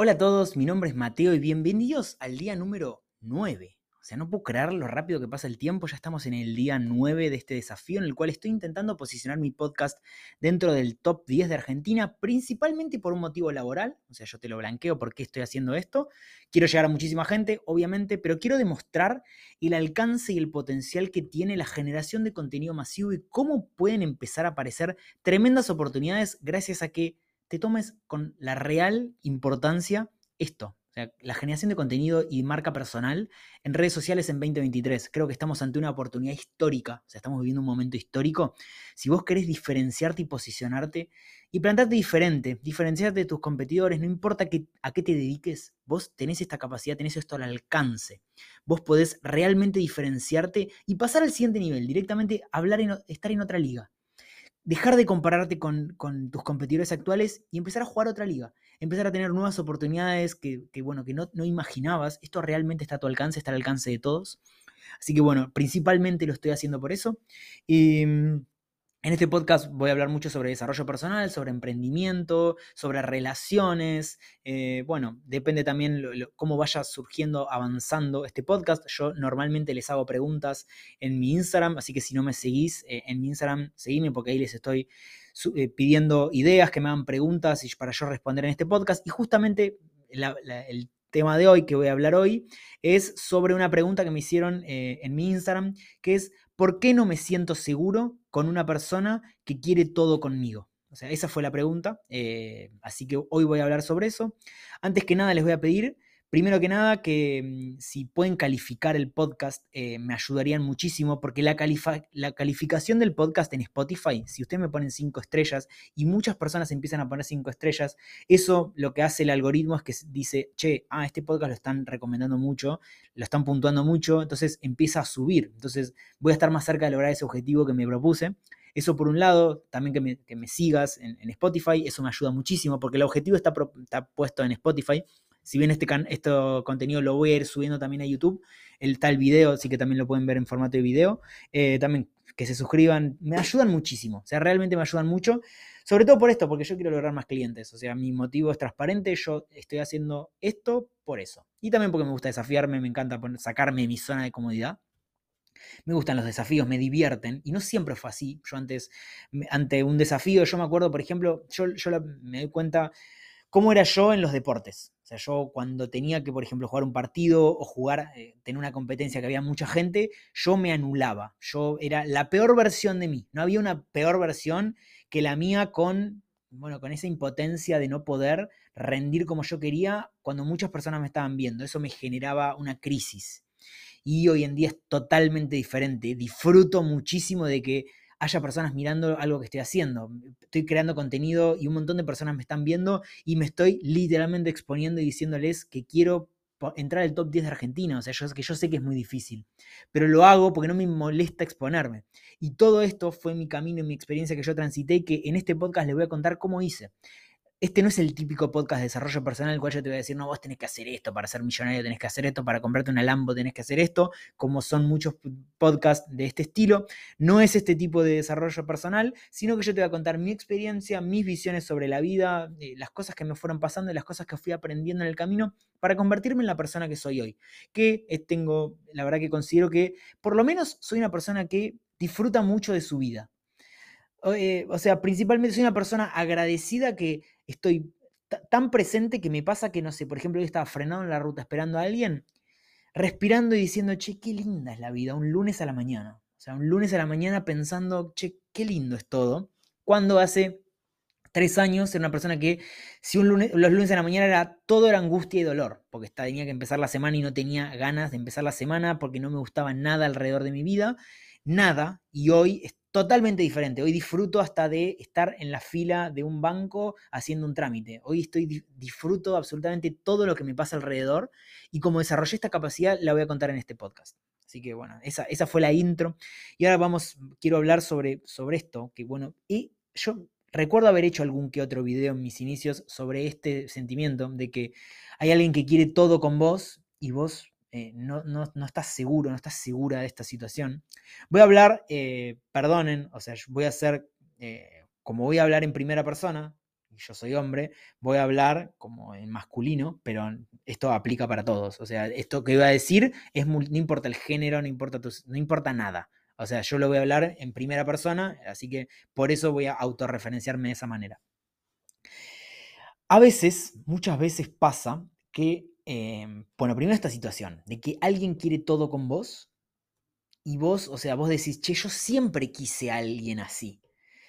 Hola a todos, mi nombre es Mateo y bienvenidos al día número 9. O sea, no puedo creer lo rápido que pasa el tiempo, ya estamos en el día 9 de este desafío en el cual estoy intentando posicionar mi podcast dentro del top 10 de Argentina, principalmente por un motivo laboral, o sea, yo te lo blanqueo por qué estoy haciendo esto. Quiero llegar a muchísima gente, obviamente, pero quiero demostrar el alcance y el potencial que tiene la generación de contenido masivo y cómo pueden empezar a aparecer tremendas oportunidades gracias a que te tomes con la real importancia esto. O sea, la generación de contenido y marca personal en redes sociales en 2023. Creo que estamos ante una oportunidad histórica. O sea, estamos viviendo un momento histórico. Si vos querés diferenciarte y posicionarte y plantarte diferente, diferenciarte de tus competidores, no importa a qué te dediques, vos tenés esta capacidad, tenés esto al alcance. Vos podés realmente diferenciarte y pasar al siguiente nivel, directamente hablar en, estar en otra liga dejar de compararte con, tus competidores actuales y empezar a jugar otra liga. Empezar a tener nuevas oportunidades que, bueno, que no, no, imaginabas. Esto realmente está a tu alcance, está al alcance de todos. Así que bueno, principalmente lo estoy haciendo por eso. Y mm, en este podcast voy a hablar mucho sobre desarrollo personal, sobre emprendimiento, sobre relaciones. Eh, bueno, depende también cómo vaya surgiendo, avanzando este podcast. Yo normalmente les hago preguntas en mi Instagram, así que si no me seguís eh, en mi Instagram, seguime porque ahí les estoy eh, pidiendo ideas, que me hagan preguntas y para yo responder en este podcast. Y justamente el tema de hoy que voy a hablar hoy es sobre una pregunta que me hicieron en mi Instagram, que es ¿por qué no me siento seguro con una persona que quiere todo conmigo? O sea, esa fue la pregunta. Eh, así que hoy voy a hablar sobre eso. Antes que nada les voy a pedir Primero que nada, que mm, si pueden calificar el podcast, eh, me ayudarían muchísimo, porque la, la, calificación del podcast en Spotify, si ustedes me ponen cinco estrellas y muchas personas empiezan a poner cinco estrellas, eso lo que hace el algoritmo es que dice, che, ah, este podcast lo están recomendando mucho, lo están puntuando mucho, entonces empieza a subir. Entonces voy a estar más cerca de lograr ese objetivo que me propuse. Eso por un lado, también que me, sigas en, Spotify, eso me ayuda muchísimo, porque el objetivo está, está puesto en Spotify si bien este, este contenido lo voy a ir subiendo también a YouTube, el tal video, así que también lo pueden ver en formato de video. Eh, también que se suscriban, me ayudan muchísimo, o sea, realmente me ayudan mucho. Sobre todo por esto, porque yo quiero lograr más clientes. O sea, mi motivo es transparente, yo estoy haciendo esto por eso. Y también porque me gusta desafiarme, me encanta sacarme de mi zona de comodidad. Me gustan los desafíos, me divierten. Y no siempre fue así. Yo antes, ante un desafío, yo me acuerdo, por ejemplo, yo, yo me doy cuenta cómo era yo en los deportes. O sea, yo cuando tenía que, por ejemplo, jugar un partido o jugar, eh, tener una competencia que había mucha gente, yo me anulaba. Yo era la peor versión de mí. No había una peor versión que la mía con, bueno, con esa impotencia de no poder rendir como yo quería cuando muchas personas me estaban viendo. Eso me generaba una crisis. Y hoy en día es totalmente diferente. Disfruto muchísimo de que haya personas mirando algo que estoy haciendo. Estoy creando contenido y un montón de personas me están viendo y me estoy literalmente exponiendo y diciéndoles que quiero entrar al top 10 de Argentina. O sea, yo, que yo sé que es muy difícil, pero lo hago porque no me molesta exponerme. Y todo esto fue mi camino y mi experiencia que yo transité, que en este podcast les voy a contar cómo hice este no es el típico podcast de desarrollo personal en el cual yo te voy a decir, no, vos tenés que hacer esto para ser millonario, tenés que hacer esto para comprarte una Lambo, tenés que hacer esto, como son muchos podcasts de este estilo. No es este tipo de desarrollo personal, sino que yo te voy a contar mi experiencia, mis visiones sobre la vida, eh, las cosas que me fueron pasando y las cosas que fui aprendiendo en el camino para convertirme en la persona que soy hoy. Que eh, tengo, la verdad que considero que por lo menos soy una persona que disfruta mucho de su vida. Eh, o sea, principalmente soy una persona agradecida que estoy tan presente que me pasa que, no sé, por ejemplo, yo estaba frenado en la ruta esperando a alguien, respirando y diciendo, che, qué linda es la vida, un lunes a la mañana. O sea, un lunes a la mañana pensando, che, qué lindo es todo. Cuando hace tres años era una persona que, si un lunes, los lunes a la mañana era todo era angustia y dolor, porque tenía que empezar la semana y no tenía ganas de empezar la semana porque no me gustaba nada alrededor de mi vida, nada, y hoy totalmente diferente. Hoy disfruto hasta de estar en la fila de un banco haciendo un trámite. Hoy estoy disfruto absolutamente todo lo que me pasa alrededor y como desarrollé esta capacidad la voy a contar en este podcast. Así que bueno, esa, esa fue la intro. Y ahora vamos, quiero hablar sobre, sobre esto, que bueno, y yo recuerdo haber hecho algún que otro video en mis inicios sobre este sentimiento de que hay alguien que quiere todo con vos y vos eh, no, estás seguro, no estás segura de esta situación. Voy a hablar, eh, perdonen, o sea, voy a hacer, eh, como voy a hablar en primera persona, yo soy hombre, voy a hablar como en masculino, pero esto aplica para todos. O sea, esto que voy a decir es no importa el género, no importa, no importa nada. O sea, yo lo voy a hablar en primera persona, así que por eso voy a autorreferenciarme de esa manera. A veces, muchas veces pasa que, em, bueno, primero esta situación, de que alguien quiere todo con vos y vos, o sea, vos decís, che, yo siempre quise a alguien así.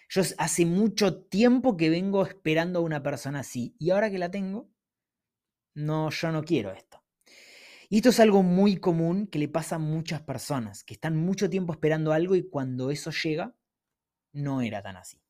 Yo hace mucho tiempo que vengo esperando a una persona así y ahora que la tengo, no, yo no quiero esto. Y esto es algo muy común que le pasa a muchas personas, que están mucho tiempo esperando algo y cuando eso llega, no era tan así.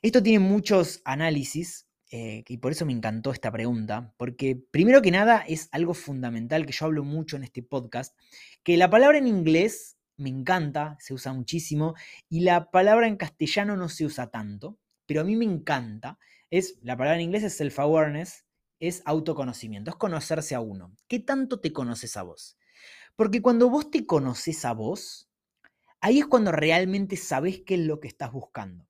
Esto tiene muchos análisis eh, y por eso me encantó esta pregunta, porque primero que nada es algo fundamental que yo hablo mucho en este podcast, que la palabra en inglés me encanta, se usa muchísimo, y la palabra en castellano no se usa tanto, pero a mí me encanta. Es, la palabra en inglés es self-awareness, es autoconocimiento, es conocerse a uno. ¿Qué tanto te conoces a vos? Porque cuando vos te conoces a vos, ahí es cuando realmente sabes qué es lo que estás buscando.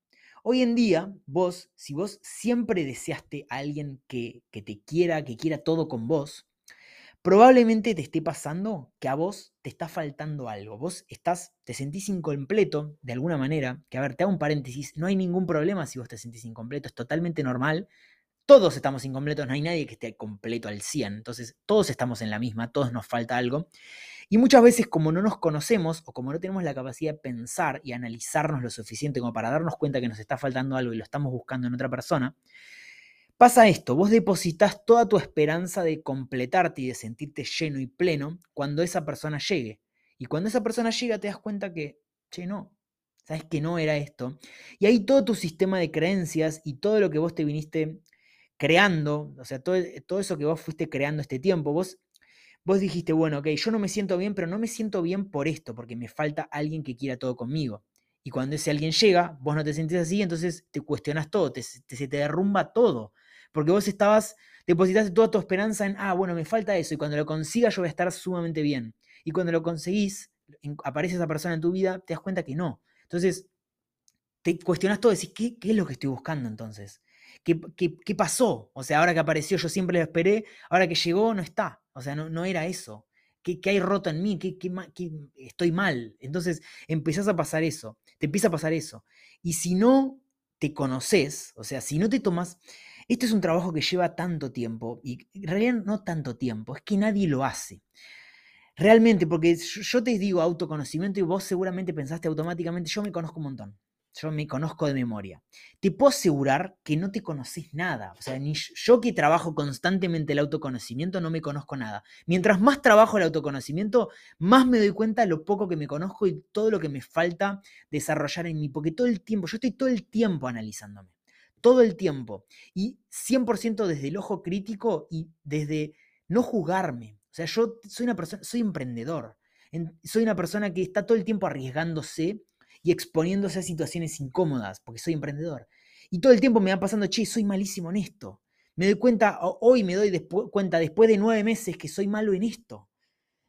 Hoy en día, vos, si vos siempre deseaste a alguien que, que te quiera, que quiera todo con vos, probablemente te esté pasando que a vos te está faltando algo. Vos estás, te sentís incompleto de alguna manera. Que a ver, te hago un paréntesis, no hay ningún problema si vos te sentís incompleto, es totalmente normal. Todos estamos incompletos, no hay nadie que esté completo al 100. Entonces, todos estamos en la misma, todos nos falta algo. Y muchas veces, como no nos conocemos o como no tenemos la capacidad de pensar y analizarnos lo suficiente como para darnos cuenta que nos está faltando algo y lo estamos buscando en otra persona, pasa esto: vos depositas toda tu esperanza de completarte y de sentirte lleno y pleno cuando esa persona llegue. Y cuando esa persona llega, te das cuenta que, che, no, sabes que no era esto. Y ahí todo tu sistema de creencias y todo lo que vos te viniste creando, o sea, todo, todo eso que vos fuiste creando este tiempo, vos, vos dijiste, bueno, ok, yo no me siento bien, pero no me siento bien por esto, porque me falta alguien que quiera todo conmigo. Y cuando ese alguien llega, vos no te sentís así, entonces te cuestionas todo, te, se te derrumba todo. Porque vos estabas, depositaste toda tu esperanza en, ah, bueno, me falta eso, y cuando lo consiga yo voy a estar sumamente bien. Y cuando lo conseguís, aparece esa persona en tu vida, te das cuenta que no. Entonces, te cuestionas todo, decís, ¿qué, qué es lo que estoy buscando entonces? ¿Qué, pasó? O sea, ahora que apareció yo siempre lo esperé, ahora que llegó no está. O sea, no, no era eso. ¿Qué, hay roto en mí? ¿Qué, estoy mal? Entonces empezás a pasar eso, te empieza a pasar eso. Y si no te conoces, o sea, si no te tomas... Este es un trabajo que lleva tanto tiempo, y en realidad no tanto tiempo, es que nadie lo hace. Realmente, porque yo te digo autoconocimiento y vos seguramente pensaste automáticamente, yo me conozco un montón yo me conozco de memoria. Te puedo asegurar que no te conoces nada. O sea, ni yo que trabajo constantemente el autoconocimiento no me conozco nada. Mientras más trabajo el autoconocimiento, más me doy cuenta de lo poco que me conozco y todo lo que me falta desarrollar en mí. Porque todo el tiempo, yo estoy todo el tiempo analizándome. Todo el tiempo. Y 100% desde el ojo crítico y desde no juzgarme. O sea, yo soy una persona, soy emprendedor. Soy una persona que está todo el tiempo arriesgándose y exponiéndose a situaciones incómodas, porque soy emprendedor. Y todo el tiempo me va pasando, che, soy malísimo en esto. Me doy cuenta, hoy me doy cuenta después de nueve meses que soy malo en esto.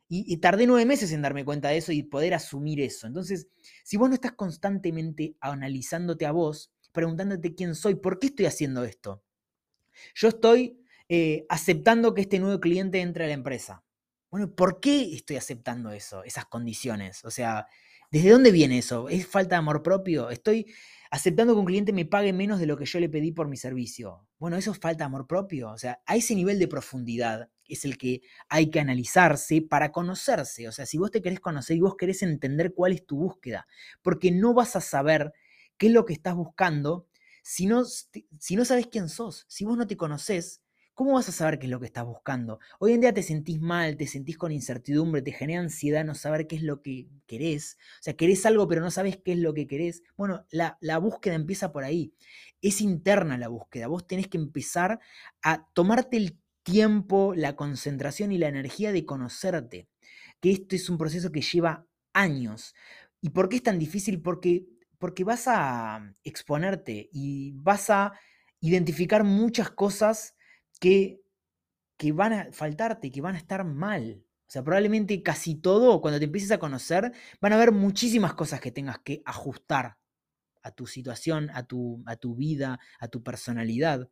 Y, tardé nueve meses en darme cuenta de eso y poder asumir eso. Entonces, si vos no estás constantemente analizándote a vos, preguntándote quién soy, por qué estoy haciendo esto, yo estoy eh, aceptando que este nuevo cliente entre a la empresa. Bueno, ¿por qué estoy aceptando eso, esas condiciones? O sea, ¿Desde dónde viene eso? ¿Es falta de amor propio? ¿Estoy aceptando que un cliente me pague menos de lo que yo le pedí por mi servicio? Bueno, eso es falta de amor propio. O sea, a ese nivel de profundidad es el que hay que analizarse para conocerse. O sea, si vos te querés conocer y vos querés entender cuál es tu búsqueda, porque no vas a saber qué es lo que estás buscando si no, si no sabes quién sos. Si vos no te conoces, ¿Cómo vas a saber qué es lo que estás buscando? Hoy en día te sentís mal, te sentís con incertidumbre, te genera ansiedad no saber qué es lo que querés. O sea, querés algo pero no sabes qué es lo que querés. Bueno, la, búsqueda empieza por ahí. Es interna la búsqueda. Vos tenés que empezar a tomarte el tiempo, la concentración y la energía de conocerte. Que esto es un proceso que lleva años. ¿Y por qué es tan difícil? Porque, porque vas a exponerte y vas a identificar muchas cosas que, que van a faltarte, que van a estar mal. O sea, probablemente casi todo, cuando te empieces a conocer, van a haber muchísimas cosas que tengas que ajustar a tu situación, a tu, a tu vida, a tu personalidad.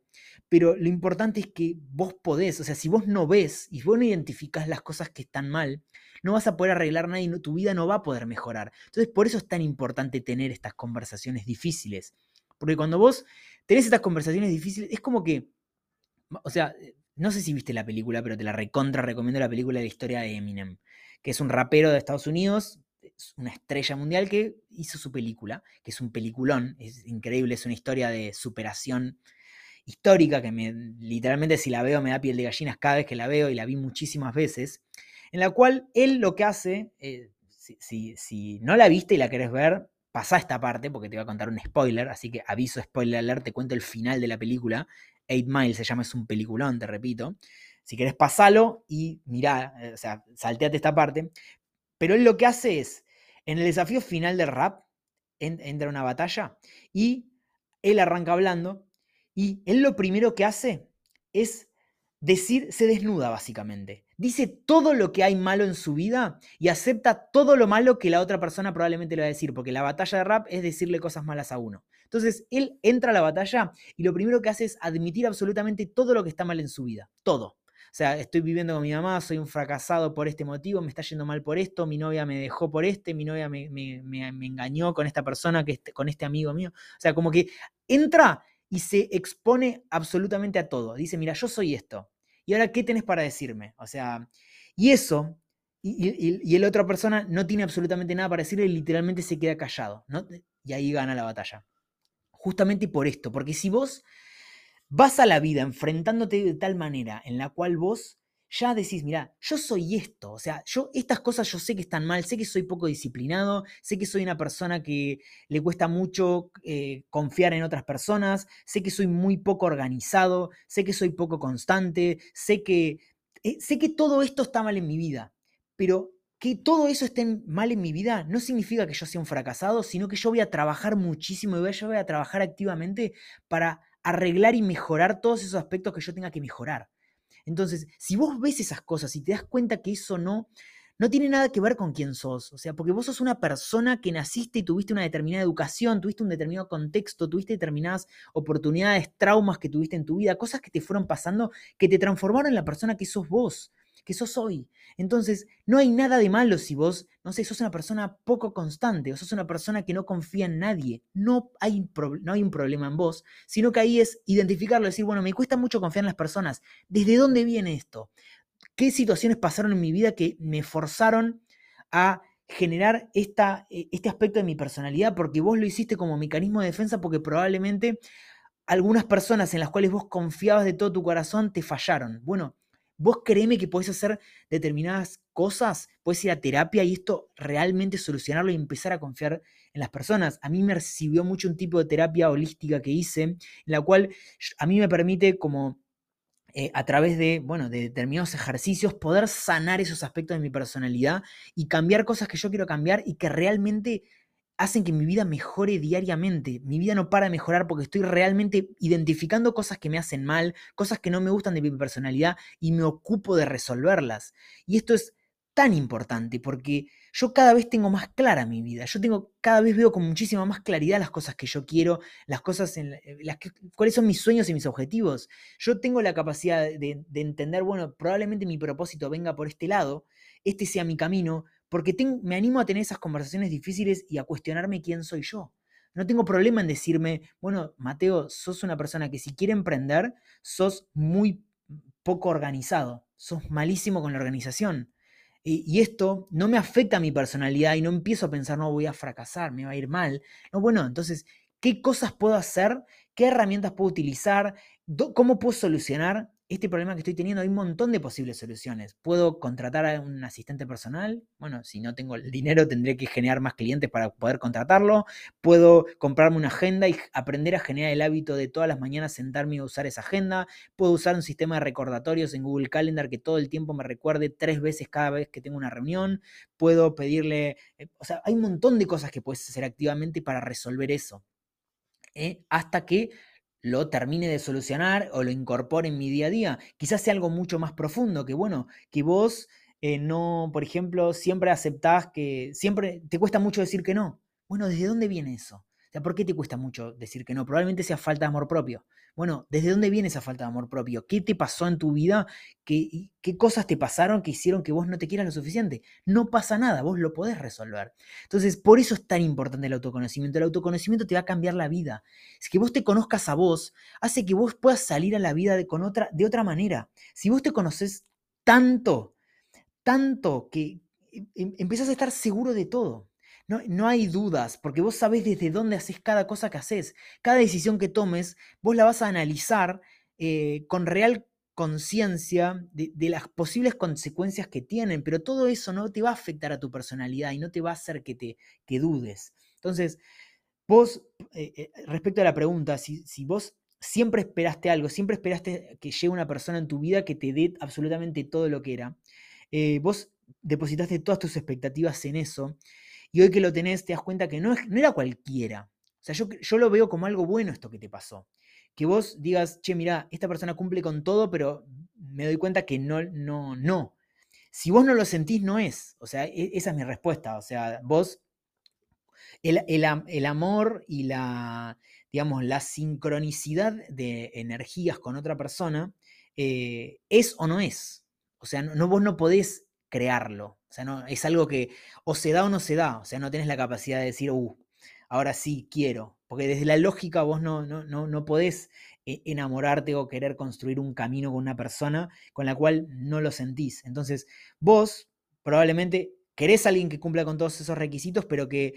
Pero lo importante es que vos podés, o sea, si vos no ves y vos no identificás las cosas que están mal, no vas a poder arreglar nada y tu vida no va a poder mejorar. Entonces, por eso es tan importante tener estas conversaciones difíciles. Porque cuando vos tenés estas conversaciones difíciles, es como que, o sea, no sé si viste la película, pero te la recontra recomiendo la película de la historia de Eminem, que es un rapero de Estados Unidos, es una estrella mundial que hizo su película, que es un peliculón, es increíble, es una historia de superación histórica que me, literalmente si la veo me da piel de gallinas cada vez que la veo y la vi muchísimas veces, en la cual él lo que hace, eh, si, si, no la viste y la querés ver, pasa esta parte porque te voy a contar un spoiler, así que aviso spoiler alert, te cuento el final de la película, Eight Miles se llama, es un peliculón, te repito. Si querés, pasalo y mirá, eh, o sea, salteate esta parte. Pero él lo que hace es, en el desafío final del rap, entra una batalla y él arranca hablando y él lo primero que hace es decir, se desnuda básicamente. Dice todo lo que hay malo en su vida y acepta todo lo malo que la otra persona probablemente le va a decir, porque la batalla de rap es decirle cosas malas a uno. Entonces, él entra a la batalla y lo primero que hace es admitir absolutamente todo lo que está mal en su vida. Todo. O sea, estoy viviendo con mi mamá, soy un fracasado por este motivo, me está yendo mal por esto, mi novia me dejó por este, mi novia me, engañó con esta persona, que este, con este amigo mío. O sea, como que entra y se expone absolutamente a todo. Dice, mira, yo soy esto. ¿Y ahora qué tenés para decirme? O sea, y eso, y, y, la otra persona no tiene absolutamente nada para decirle y literalmente se queda callado. ¿no? Y ahí gana la batalla justamente por esto, porque si vos vas a la vida enfrentándote de tal manera en la cual vos ya decís, mira, yo soy esto, o sea, yo estas cosas yo sé que están mal, sé que soy poco disciplinado, sé que soy una persona que le cuesta mucho eh, confiar en otras personas, sé que soy muy poco organizado, sé que soy poco constante, sé que, eh, sé que todo esto está mal en mi vida, pero que todo eso esté mal en mi vida no significa que yo sea un fracasado, sino que yo voy a trabajar muchísimo y yo voy a trabajar activamente para arreglar y mejorar todos esos aspectos que yo tenga que mejorar. Entonces, si vos ves esas cosas y te das cuenta que eso no, no tiene nada que ver con quién sos, o sea, porque vos sos una persona que naciste y tuviste una determinada educación, tuviste un determinado contexto, tuviste determinadas oportunidades, traumas que tuviste en tu vida, cosas que te fueron pasando que te transformaron en la persona que sos vos que sos hoy. Entonces, no hay nada de malo si vos, no sé, sos una persona poco constante o sos una persona que no confía en nadie. No hay, no hay un problema en vos, sino que ahí es identificarlo, decir, bueno, me cuesta mucho confiar en las personas. ¿Desde dónde viene esto? ¿Qué situaciones pasaron en mi vida que me forzaron a generar esta, eh, este aspecto de mi personalidad? Porque vos lo hiciste como mecanismo de defensa porque probablemente algunas personas en las cuales vos confiabas de todo tu corazón te fallaron. Bueno, Vos créeme que podés hacer determinadas cosas, podés ir a terapia y esto realmente solucionarlo y empezar a confiar en las personas. A mí me recibió mucho un tipo de terapia holística que hice, en la cual a mí me permite como eh, a través de, bueno, de determinados ejercicios, poder sanar esos aspectos de mi personalidad y cambiar cosas que yo quiero cambiar y que realmente hacen que mi vida mejore diariamente. Mi vida no para de mejorar porque estoy realmente identificando cosas que me hacen mal, cosas que no me gustan de mi personalidad y me ocupo de resolverlas. Y esto es tan importante porque yo cada vez tengo más clara mi vida. Yo tengo cada vez veo con muchísima más claridad las cosas que yo quiero, las cosas en eh, las que, cuáles son mis sueños y mis objetivos. Yo tengo la capacidad de, de entender, bueno, probablemente mi propósito venga por este lado, este sea mi camino, porque me animo a tener esas conversaciones difíciles y a cuestionarme quién soy yo. No tengo problema en decirme, bueno, Mateo, sos una persona que si quiere emprender, sos muy poco organizado, sos malísimo con la organización. Y, y, esto no me afecta a mi personalidad y no empiezo a pensar, no, voy a fracasar, me va a ir mal. No, bueno, entonces, ¿qué cosas puedo hacer? ¿Qué herramientas puedo utilizar? ¿Cómo puedo solucionar este problema que estoy teniendo, hay un montón de posibles soluciones. Puedo contratar a un asistente personal. Bueno, si no tengo el dinero, tendré que generar más clientes para poder contratarlo. Puedo comprarme una agenda y aprender a generar el hábito de todas las mañanas sentarme y usar esa agenda. Puedo usar un sistema de recordatorios en Google Calendar que todo el tiempo me recuerde tres veces cada vez que tengo una reunión. Puedo pedirle, eh, o sea, hay un montón de cosas que puedes hacer activamente para resolver eso. ¿eh? Hasta que lo termine de solucionar o lo incorpore en mi día a día. Quizás sea algo mucho más profundo, que bueno, que vos eh, no, por ejemplo, siempre aceptás que, siempre te cuesta mucho decir que no. Bueno, ¿desde dónde viene eso? sea, ¿por qué te cuesta mucho decir que no? Probablemente sea falta de amor propio. Bueno, ¿desde dónde viene esa falta de amor propio? ¿Qué te pasó en tu vida? ¿Qué, ¿Qué, cosas te pasaron que hicieron que vos no te quieras lo suficiente? No pasa nada, vos lo podés resolver. Entonces, por eso es tan importante el autoconocimiento. El autoconocimiento te va a cambiar la vida. Es que vos te conozcas a vos, hace que vos puedas salir a la vida de, con otra, de otra manera. Si vos te conoces tanto, tanto que em, em, empiezas a estar seguro de todo. No, hay dudas, porque vos sabés desde dónde haces cada cosa que haces. Cada decisión que tomes, vos la vas a analizar eh, con real conciencia de, las posibles consecuencias que tienen, pero todo eso no te va a afectar a tu personalidad y no te va a hacer que, te, que dudes. Entonces, vos, eh, eh, respecto a la pregunta, si, si vos siempre esperaste algo, siempre esperaste que llegue una persona en tu vida que te dé absolutamente todo lo que era, vos depositaste todas tus expectativas en eso, y hoy que lo tenés, te das cuenta que no, no era cualquiera. O sea, yo, yo lo veo como algo bueno esto que te pasó. Que vos digas, che, mira, esta persona cumple con todo, pero me doy cuenta que no, no, no. Si vos no lo sentís, no es. O sea, e, esa es mi respuesta. O sea, vos, el, amor y la, digamos, la sincronicidad de energías con otra persona eh, es o no es. O sea, no, vos no podés crearlo. O sea, no, es algo que o se da o no se da. O sea, no tenés la capacidad de decir, uh, ahora sí, quiero. Porque desde la lógica vos no, no, no, no podés eh, enamorarte o querer construir un camino con una persona con la cual no lo sentís. Entonces, vos probablemente querés a alguien que cumpla con todos esos requisitos, pero que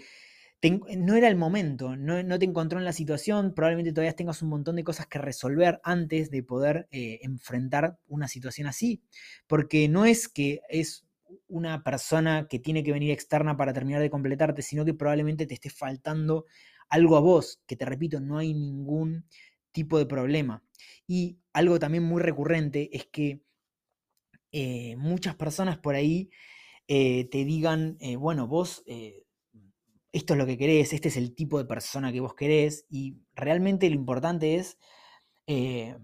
no era el momento, no, te encontró en la situación, probablemente todavía tengas un montón de cosas que resolver antes de poder eh, enfrentar una situación así, porque no es que es una persona que tiene que venir externa para terminar de completarte, sino que probablemente te esté faltando algo a vos, que te repito, no hay ningún tipo de problema. Y algo también muy recurrente es que eh, muchas personas por ahí eh, te digan, bueno, vos esto es lo que querés, este es el tipo de persona que vos querés, y realmente lo importante es eh,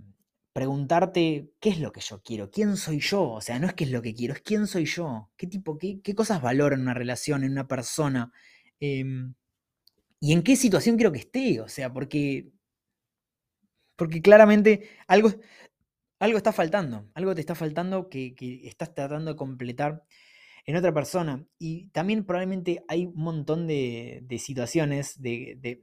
preguntarte qué es lo que yo quiero, quién soy yo, o sea, no es qué es lo que quiero, es quién soy yo, qué tipo, qué, cosas valoro en una relación, en una persona, em, y en qué situación quiero que esté, o sea, porque, porque claramente algo, algo está faltando, algo te está faltando que, que estás tratando de completar en otra persona. Y también probablemente hay un montón de, situaciones de, de,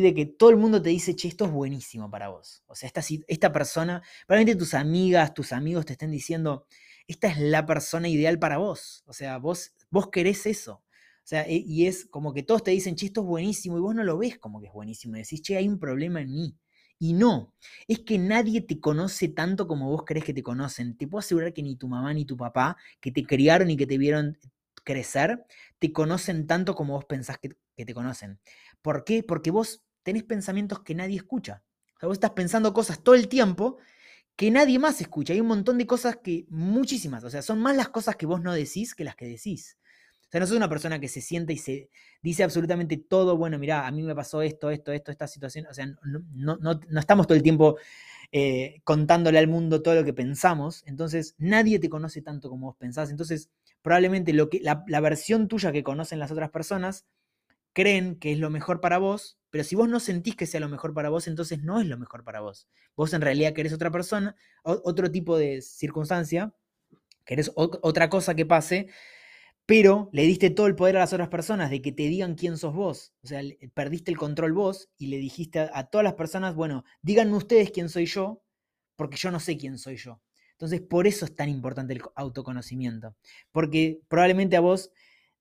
de que todo el mundo te dice, che, esto es buenísimo para vos. O sea, esta, esta persona, probablemente tus amigas, tus amigos te estén diciendo, esta es la persona ideal para vos. O sea, vos, vos querés eso. O sea, e, y es como que todos te dicen, che, esto es buenísimo, y vos no lo ves como que es buenísimo. Y decís, che, hay un problema en mí. Y no, es que nadie te conoce tanto como vos crees que te conocen. Te puedo asegurar que ni tu mamá ni tu papá, que te criaron y que te vieron crecer, te conocen tanto como vos pensás que, te conocen. ¿Por qué? Porque vos tenés pensamientos que nadie escucha. O sea, vos estás pensando cosas todo el tiempo que nadie más escucha. Hay un montón de cosas que, muchísimas, o sea, son más las cosas que vos no decís que las que decís sea, no soy una persona que se sienta y se dice absolutamente todo, bueno, mira, a mí me pasó esto, esto, esto, esta situación. O sea, no, no, estamos todo el tiempo eh, contándole al mundo todo lo que pensamos. Entonces, nadie te conoce tanto como vos pensás. Entonces, probablemente lo que, la, la versión tuya que conocen las otras personas creen que es lo mejor para vos, pero si vos no sentís que sea lo mejor para vos, entonces no es lo mejor para vos. Vos en realidad querés otra persona, otro tipo de circunstancia, querés otra cosa que pase, pero le diste todo el poder a las otras personas de que te digan quién sos vos. O sea, perdiste el control vos y le dijiste a, todas las personas, bueno, díganme ustedes quién soy yo, porque yo no sé quién soy yo. Entonces, por eso es tan importante el autoconocimiento. Porque probablemente a vos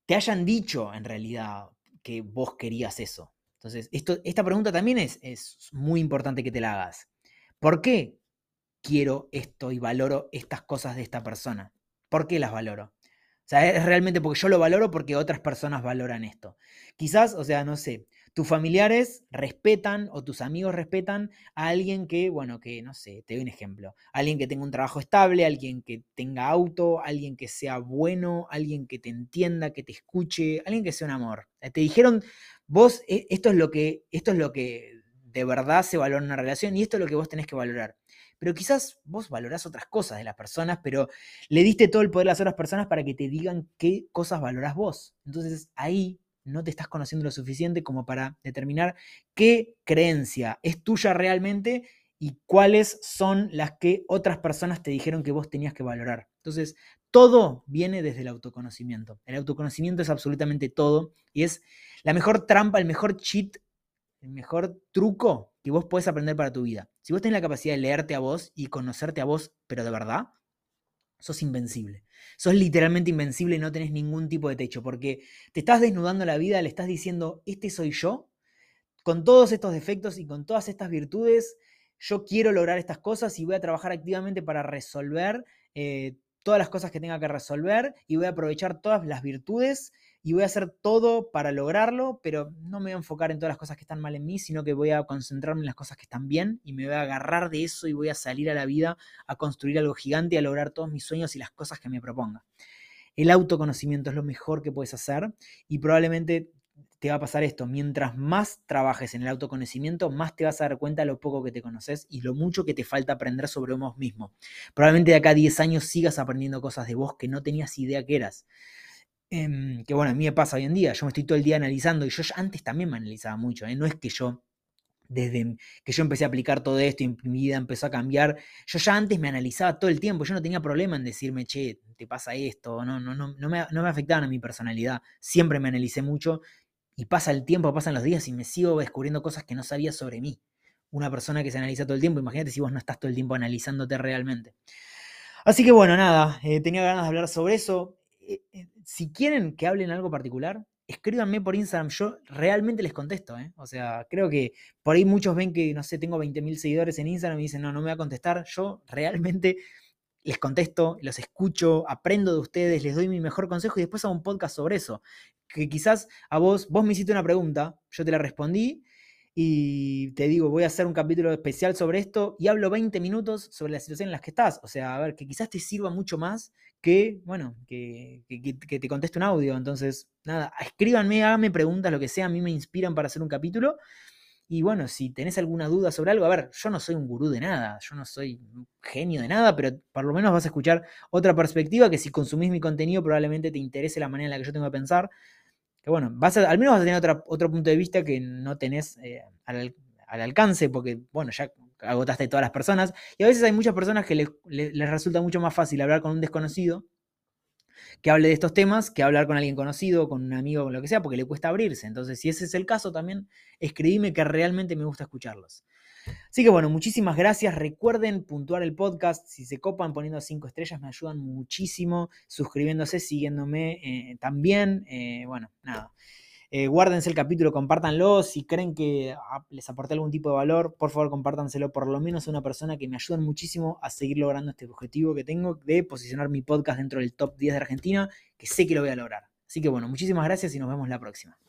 te hayan dicho en realidad que vos querías eso. Entonces, esto, esta pregunta también es, es muy importante que te la hagas. ¿Por qué quiero esto y valoro estas cosas de esta persona? ¿Por qué las valoro? O sea, es realmente porque yo lo valoro porque otras personas valoran esto. Quizás, o sea, no sé, tus familiares respetan o tus amigos respetan a alguien que, bueno, que no sé, te doy un ejemplo. Alguien que tenga un trabajo estable, alguien que tenga auto, alguien que sea bueno, alguien que te entienda, que te escuche, alguien que sea un amor. Eh, te dijeron, vos, e, esto es lo que, esto es lo que de verdad se valora en una relación y esto es lo que vos tenés que valorar pero quizás vos valorás otras cosas de las personas, pero le diste todo el poder a las otras personas para que te digan qué cosas valorás vos. Entonces ahí no te estás conociendo lo suficiente como para determinar qué creencia es tuya realmente y cuáles son las que otras personas te dijeron que vos tenías que valorar. Entonces, todo viene desde el autoconocimiento. El autoconocimiento es absolutamente todo y es la mejor trampa, el mejor cheat, el mejor truco que vos podés aprender para tu vida. Si vos tenés la capacidad de leerte a vos y conocerte a vos, pero de verdad, sos invencible. Sos literalmente invencible y no tenés ningún tipo de techo, porque te estás desnudando la vida, le estás diciendo, este soy yo, con todos estos defectos y con todas estas virtudes, yo quiero lograr estas cosas y voy a trabajar activamente para resolver eh, todas las cosas que tenga que resolver y voy a aprovechar todas las virtudes y voy a hacer todo para lograrlo, pero no me voy a enfocar en todas las cosas que están mal en mí, sino que voy a concentrarme en las cosas que están bien y me voy a agarrar de eso y voy a salir a la vida a construir algo gigante y a lograr todos mis sueños y las cosas que me proponga. El autoconocimiento es lo mejor que puedes hacer y probablemente te va a pasar esto. Mientras más trabajes en el autoconocimiento, más te vas a dar cuenta de lo poco que te conoces y lo mucho que te falta aprender sobre vos mismo. Probablemente de acá a 10 años sigas aprendiendo cosas de vos que no tenías idea que eras. Em, que bueno, a mí me pasa hoy en día. Yo me estoy todo el día analizando y yo antes también me analizaba mucho. ¿eh? No es que yo desde que yo empecé a aplicar todo esto y mi vida empezó a cambiar, yo ya antes me analizaba todo el tiempo, yo no tenía problema en decirme, che, te pasa esto, no, no, no, no, me, no me afectaban a mi personalidad, siempre me analicé mucho y pasa el tiempo, pasan los días y me sigo descubriendo cosas que no sabía sobre mí. Una persona que se analiza todo el tiempo, imagínate si vos no estás todo el tiempo analizándote realmente. Así que bueno, nada, eh, tenía ganas de hablar sobre eso. Eh, eh, si quieren que hablen algo particular, escríbanme por Instagram, yo realmente les contesto, O sea, creo que por ahí muchos ven que, no sé, tengo 20.000 seguidores en Instagram y dicen, no, no me va a contestar. Yo realmente les contesto, los escucho, aprendo de ustedes, les doy mi mejor consejo y después hago un podcast sobre eso. Que quizás a vos, vos me hiciste una pregunta, yo te la respondí y te digo, voy a hacer un capítulo especial sobre esto y hablo 20 minutos sobre la situación en la que estás. O sea, a ver, que quizás te sirva mucho más que, bueno, que, que te conteste un audio. Entonces, nada, escríbanme, háganme preguntas, lo que sea, a mí me inspiran para hacer un capítulo. Y bueno, si tenés alguna duda sobre algo, a ver, yo no soy un gurú de nada, yo no soy un genio de nada, pero por lo menos vas a escuchar otra perspectiva que si consumís mi contenido probablemente te interese la manera en la que yo tengo que pensar. Que bueno, vas al menos vas a tener otro punto de vista que no tenés eh, al, alcance, porque bueno, ya agotaste todas las personas. Y a veces hay muchas personas que les resulta mucho más fácil hablar con un desconocido que hable de estos temas que hablar con alguien conocido, con un amigo, con lo que sea, porque le cuesta abrirse. Entonces, si ese es el caso, también escribime que realmente me gusta escucharlos. Así que bueno, muchísimas gracias. Recuerden puntuar el podcast. Si se copan poniendo cinco estrellas, me ayudan muchísimo. Suscribiéndose, siguiéndome eh, también. Eh, bueno, nada. Eh, guárdense el capítulo, compártanlo. Si creen que ah, les aporté algún tipo de valor, por favor, compártanselo por lo menos a una persona que me ayudan muchísimo a seguir logrando este objetivo que tengo de posicionar mi podcast dentro del top 10 de Argentina, que sé que lo voy a lograr. Así que bueno, muchísimas gracias y nos vemos la próxima.